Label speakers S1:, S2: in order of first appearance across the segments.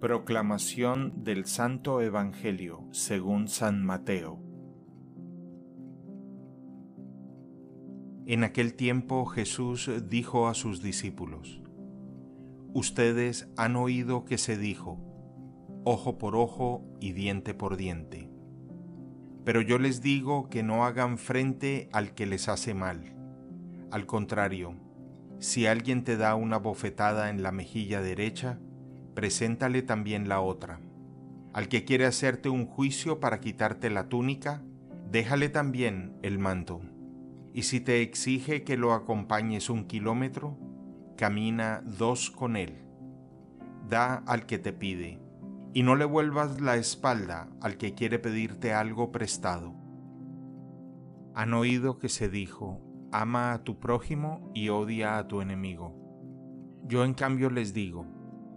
S1: Proclamación del Santo Evangelio según San Mateo. En aquel tiempo Jesús dijo a sus discípulos, Ustedes han oído que se dijo, ojo por ojo y diente por diente. Pero yo les digo que no hagan frente al que les hace mal. Al contrario, si alguien te da una bofetada en la mejilla derecha, preséntale también la otra. Al que quiere hacerte un juicio para quitarte la túnica, déjale también el manto. Y si te exige que lo acompañes un kilómetro, camina dos con él. Da al que te pide, y no le vuelvas la espalda al que quiere pedirte algo prestado. Han oído que se dijo, ama a tu prójimo y odia a tu enemigo. Yo en cambio les digo,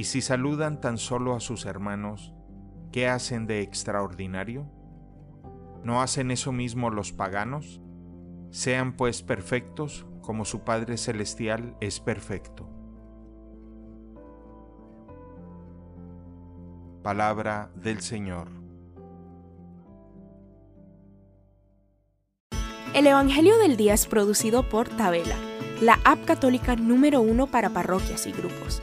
S1: Y si saludan tan solo a sus hermanos, ¿qué hacen de extraordinario? ¿No hacen eso mismo los paganos? Sean pues perfectos como su Padre Celestial es perfecto. Palabra del Señor.
S2: El Evangelio del Día es producido por Tabela, la app católica número uno para parroquias y grupos.